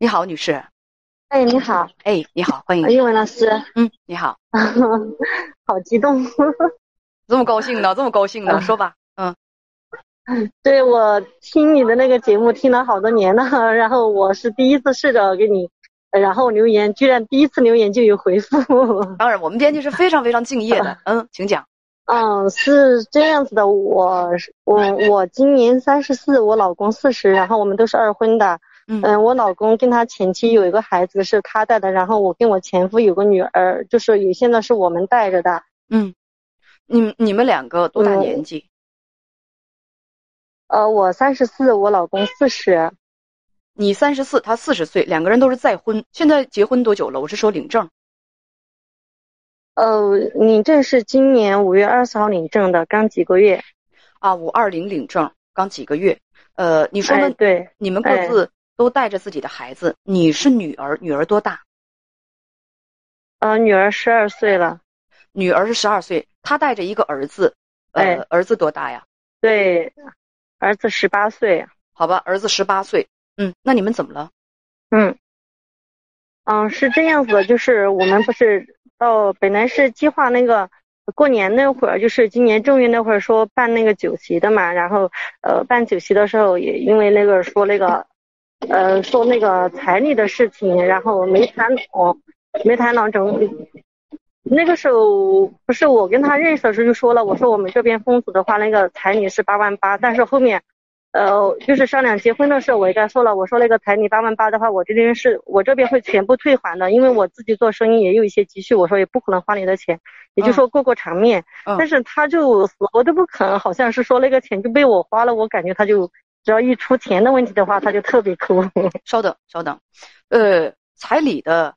你好，女士。哎，你好。哎，你好，欢迎。英文老师。嗯，你好。好激动。这么高兴呢？这么高兴呢？说吧。嗯。对，我听你的那个节目听了好多年了，然后我是第一次试着给你，然后留言，居然第一次留言就有回复。当然，我们编辑是非常非常敬业的。嗯，请讲。嗯，是这样子的，我我我今年三十四，我老公四十，然后我们都是二婚的。嗯，我老公跟他前妻有一个孩子是他带的，然后我跟我前夫有个女儿，就是也现在是我们带着的。嗯，你你们两个多大年纪？呃，我三十四，我老公四十。你三十四，他四十岁，两个人都是再婚。现在结婚多久了？我是说领证。呃，领证是今年五月二十号领证的，刚几个月。啊，五二零领证，刚几个月。呃，你说呢？对，你们各自。都带着自己的孩子，你是女儿，女儿多大？呃，女儿十二岁了。女儿是十二岁，她带着一个儿子，呃，儿子多大呀？对，儿子十八岁。好吧，儿子十八岁。嗯，那你们怎么了？嗯，嗯，是这样子的，就是我们不是到本来是计划那个过年那会儿，就是今年正月那会儿说办那个酒席的嘛，然后呃办酒席的时候也因为那个说那个。呃，说那个彩礼的事情，然后没谈拢，没谈拢整。那个时候不是我跟他认识的时候就说了，我说我们这边风俗的话，那个彩礼是八万八，但是后面，呃，就是商量结婚的时候，我也跟他说了，我说那个彩礼八万八的话，我这边是我这边会全部退还的，因为我自己做生意也有一些积蓄，我说也不可能花你的钱，也就说过过场面。但是他就死活都不肯，好像是说那个钱就被我花了，我感觉他就。只要一出钱的问题的话，他就特别抠。稍等，稍等，呃，彩礼的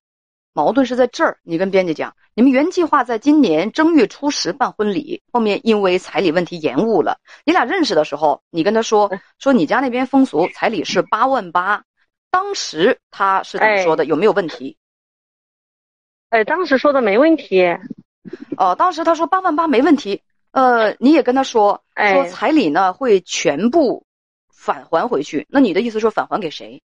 矛盾是在这儿。你跟编辑讲，你们原计划在今年正月初十办婚礼，后面因为彩礼问题延误了。你俩认识的时候，你跟他说说你家那边风俗彩礼是八万八，当时他是怎么说的？有没有问题？哎，当时说的没问题。哦，当时他说八万八没问题。呃，你也跟他说说彩礼呢会全部。返还回去，那你的意思说返还给谁？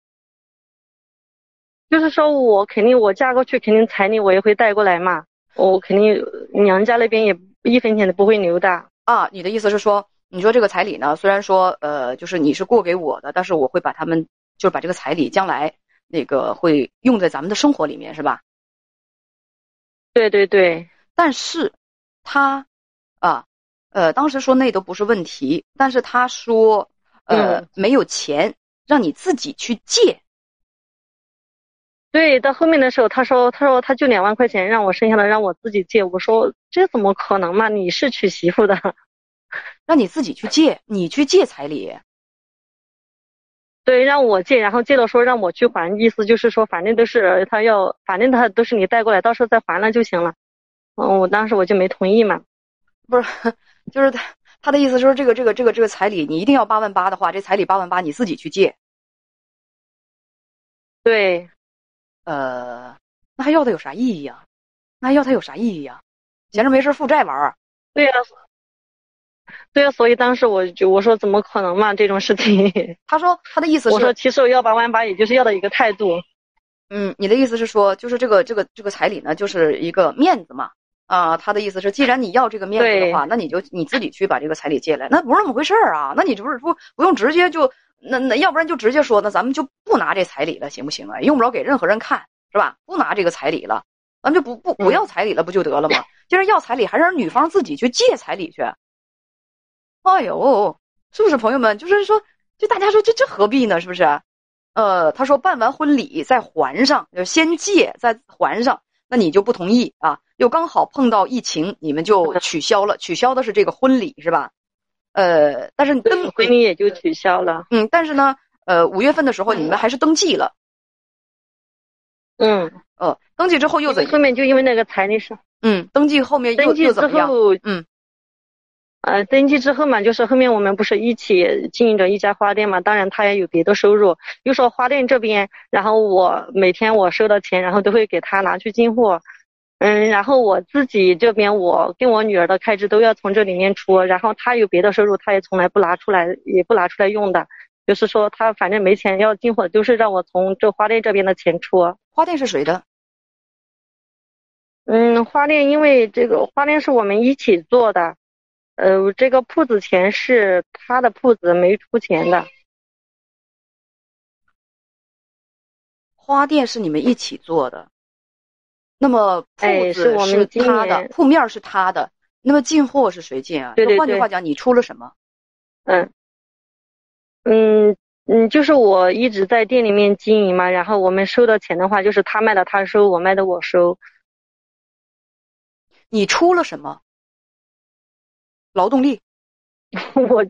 就是说我肯定我嫁过去，肯定彩礼我也会带过来嘛，我肯定娘家那边也一分钱都不会留的啊。你的意思是说，你说这个彩礼呢，虽然说呃，就是你是过给我的，但是我会把他们就是把这个彩礼将来那个会用在咱们的生活里面，是吧？对对对，但是他啊呃，当时说那都不是问题，但是他说。呃，没有钱，让你自己去借。对，到后面的时候，他说，他说他就两万块钱，让我剩下的让我自己借。我说这怎么可能嘛？你是娶媳妇的，让你自己去借，你去借彩礼。对，让我借，然后借了说让我去还，意思就是说，反正都是他要，反正他都是你带过来，到时候再还了就行了。嗯，我当时我就没同意嘛。不是，就是他。他的意思说，这个这个这个这个彩礼，你一定要八万八的话，这彩礼八万八你自己去借。对，呃，那还要他有啥意义呀？那还要他有啥意义呀？闲着没事负债玩儿。对呀，对呀，所以当时我就我说怎么可能嘛这种事情？他说他的意思是，我说其实我要八万八，也就是要的一个态度。嗯，你的意思是说，就是这个这个这个彩礼呢，就是一个面子嘛。啊，他的意思是，既然你要这个面子的话，那你就你自己去把这个彩礼借来，那不是那么回事儿啊？那你这不是不不用直接就那那要不然就直接说，那咱们就不拿这彩礼了，行不行啊？用不着给任何人看，是吧？不拿这个彩礼了，咱们就不不不要彩礼了，不就得了吗？既然要彩礼，还是让女方自己去借彩礼去。哎呦，是不是朋友们？就是说，就大家说，这这何必呢？是不是？呃，他说办完婚礼再还上，就先借再还上。那你就不同意啊？又刚好碰到疫情，你们就取消了，取消的是这个婚礼，是吧？呃，但是登婚礼也就取消了。嗯，但是呢，呃，五月份的时候你们还是登记了。嗯，呃，登记之后又怎？后面就因为那个彩礼是。嗯，登记后面又又怎么样，嗯，呃，登记之后嘛，就是后面我们不是一起经营着一家花店嘛，当然他也有别的收入。又说花店这边，然后我每天我收到钱，然后都会给他拿去进货。嗯，然后我自己这边，我跟我女儿的开支都要从这里面出，然后他有别的收入，他也从来不拿出来，也不拿出来用的。就是说他反正没钱要进货，都是让我从这花店这边的钱出。花店是谁的？嗯，花店因为这个花店是我们一起做的，呃，这个铺子钱是他的铺子没出钱的。花店是你们一起做的，那么铺子是他的，铺面是他的，那么进货是谁进啊？对对对。换句话讲，你出了什么？嗯嗯嗯，就是我一直在店里面经营嘛，然后我们收的钱的话，就是他卖的他收，我卖的我收。你出了什么？劳动力？我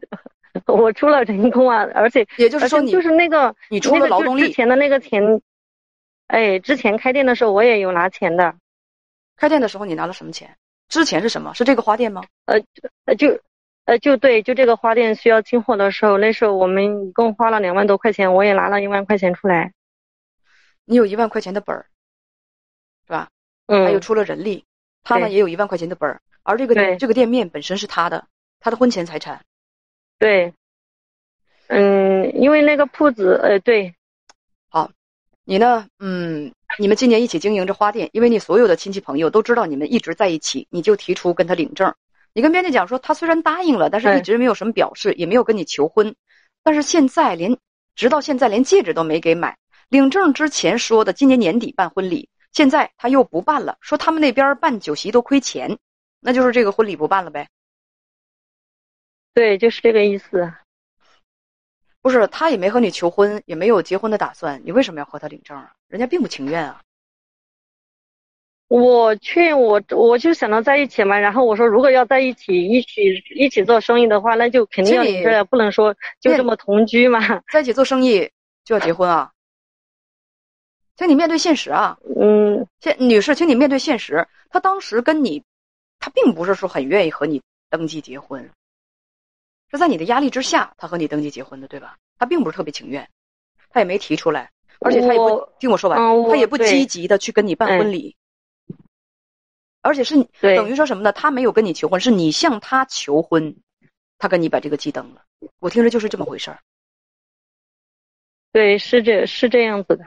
我出了人工啊，而且也就是说，你就是那个你出了劳动力之前的那个钱，哎，之前开店的时候我也有拿钱的。开店的时候你拿了什么钱？之前是什么？是这个花店吗？呃呃就呃就对，就这个花店需要进货的时候，那时候我们一共花了两万多块钱，我也拿了一万块钱出来。你有一万块钱的本儿，是吧？嗯。还有出了人力。他呢也有一万块钱的本儿，而这个这个店面本身是他的，他的婚前财产。对，嗯，因为那个铺子，呃，对，好，你呢，嗯，你们今年一起经营着花店，因为你所有的亲戚朋友都知道你们一直在一起，你就提出跟他领证。你跟编辑讲说，他虽然答应了，但是一直没有什么表示，也没有跟你求婚，但是现在连直到现在连戒指都没给买。领证之前说的今年年底办婚礼。现在他又不办了，说他们那边办酒席都亏钱，那就是这个婚礼不办了呗。对，就是这个意思。不是他也没和你求婚，也没有结婚的打算，你为什么要和他领证啊？人家并不情愿啊。我劝我，我就想到在一起嘛，然后我说如果要在一起，一起一起做生意的话，那就肯定要领证，不能说就这么同居嘛。在一起做生意就要结婚啊？请你面对现实啊，嗯，现女士，请你面对现实。他当时跟你，他并不是说很愿意和你登记结婚，是在你的压力之下，他和你登记结婚的，对吧？他并不是特别情愿，他也没提出来，而且他也不听我说完，他也不积极的去跟你办婚礼，而且是等于说什么呢？他没有跟你求婚，是你向他求婚，他跟你把这个记登了。我听着就是这么回事儿。对，是这是这样子的。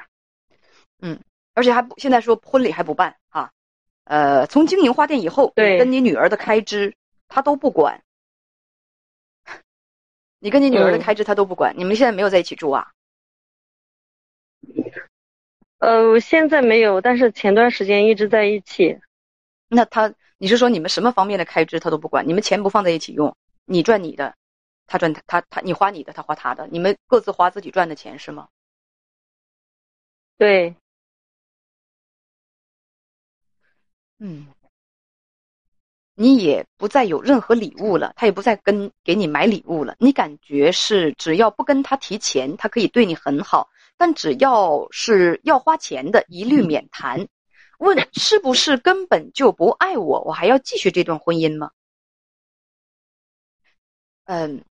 嗯，而且还不现在说婚礼还不办啊，呃，从经营花店以后，对，跟你女儿的开支他都不管，你跟你女儿的开支他都不管，你们现在没有在一起住啊？呃，现在没有，但是前段时间一直在一起。那他，你是说你们什么方面的开支他都不管？你们钱不放在一起用，你赚你的，他赚他他他，你花你的，他花他的，你们各自花自己赚的钱是吗？对。嗯，你也不再有任何礼物了，他也不再跟给你买礼物了。你感觉是只要不跟他提钱，他可以对你很好，但只要是要花钱的，一律免谈。问是不是根本就不爱我？我还要继续这段婚姻吗？嗯，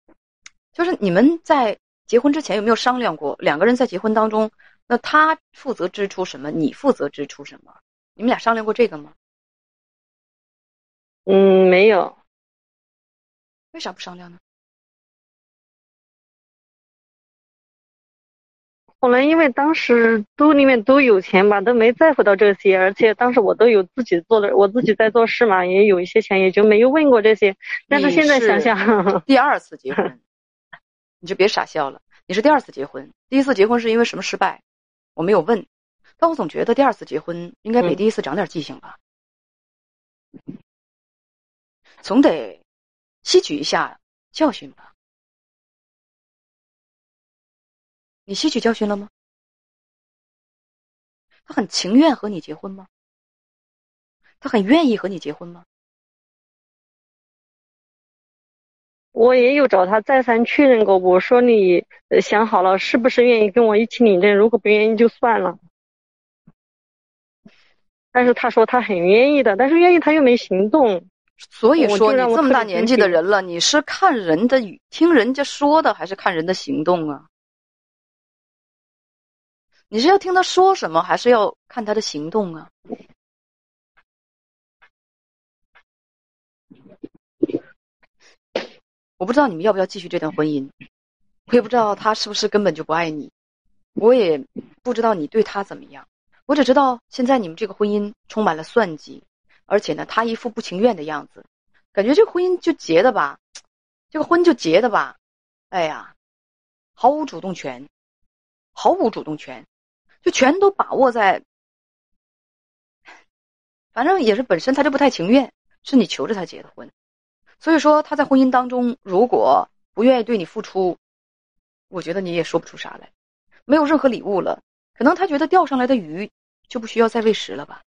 就是你们在结婚之前有没有商量过？两个人在结婚当中，那他负责支出什么，你负责支出什么？你们俩商量过这个吗？嗯，没有。为啥不商量呢？后来因为当时兜里面都有钱吧，都没在乎到这些，而且当时我都有自己做的，我自己在做事嘛，也有一些钱，也就没有问过这些。但是现在想想，第 二次结婚，你就别傻笑了。你是第二次结婚，第一次结婚是因为什么失败？我没有问，但我总觉得第二次结婚应该比第一次长点记性吧。总得吸取一下教训吧？你吸取教训了吗？他很情愿和你结婚吗？他很愿意和你结婚吗？我也有找他再三确认过，我说你想好了是不是愿意跟我一起领证？如果不愿意就算了。但是他说他很愿意的，但是愿意他又没行动。所以说你这么大年纪的人了，你是看人的语听人家说的，还是看人的行动啊？你是要听他说什么，还是要看他的行动啊？我不知道你们要不要继续这段婚姻，我也不知道他是不是根本就不爱你，我也不知道你对他怎么样，我只知道现在你们这个婚姻充满了算计，而且呢，他一副不情愿的样子，感觉这婚姻就结的吧，这个婚就结的吧，哎呀，毫无主动权，毫无主动权，就全都把握在，反正也是本身他就不太情愿，是你求着他结的婚。所以说，他在婚姻当中如果不愿意对你付出，我觉得你也说不出啥来。没有任何礼物了，可能他觉得钓上来的鱼就不需要再喂食了吧？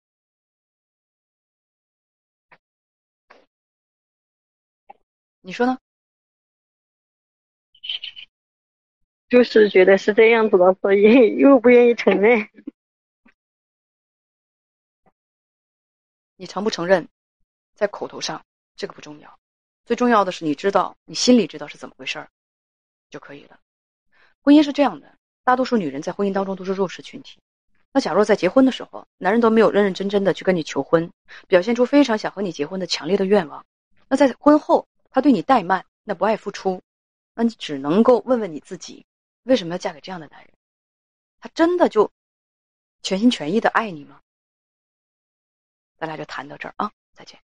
你说呢？就是觉得是这样子的，所以 又不愿意承认。你承不承认，在口头上这个不重要。最重要的是，你知道，你心里知道是怎么回事儿，就可以了。婚姻是这样的，大多数女人在婚姻当中都是弱势群体。那假若在结婚的时候，男人都没有认认真真的去跟你求婚，表现出非常想和你结婚的强烈的愿望，那在婚后他对你怠慢，那不爱付出，那你只能够问问你自己，为什么要嫁给这样的男人？他真的就全心全意的爱你吗？咱俩就谈到这儿啊，再见。